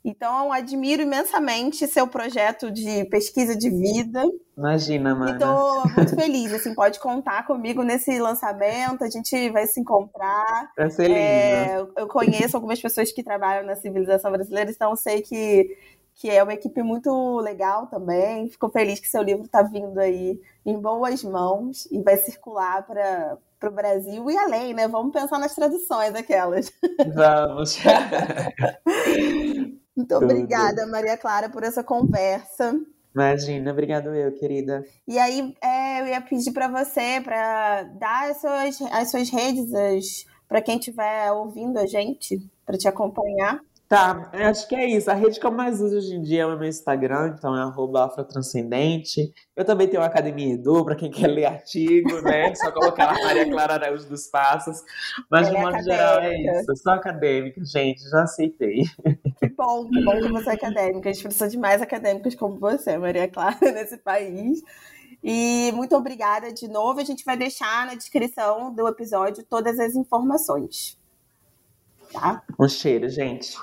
Então, admiro imensamente seu projeto de pesquisa de vida. Imagina, mano. Estou muito feliz, assim, pode contar comigo nesse lançamento, a gente vai se encontrar. Vai ser lindo. É, eu conheço algumas pessoas que trabalham na civilização brasileira, então sei que, que é uma equipe muito legal também. Fico feliz que seu livro está vindo aí em boas mãos e vai circular para para o Brasil e além, né? Vamos pensar nas traduções aquelas. Vamos. [LAUGHS] Muito Tudo. obrigada, Maria Clara, por essa conversa. Imagina, obrigado eu, querida. E aí, é, eu ia pedir para você, para dar as suas, as suas redes para quem estiver ouvindo a gente, para te acompanhar. Tá, acho que é isso. A rede que eu mais uso hoje em dia é o meu Instagram, então é afrotranscendente. Eu também tenho a Academia Edu, para quem quer ler artigo, né? Só colocar a Maria Clara Araújo dos Passos. Mas, Ela de é modo é geral, é isso. Eu sou acadêmica, gente, já aceitei. Que bom, que bom que você é acadêmica. A gente precisa de mais acadêmicas como você, Maria Clara, [LAUGHS] nesse país. E muito obrigada de novo. A gente vai deixar na descrição do episódio todas as informações. Tá? Um cheiro, gente.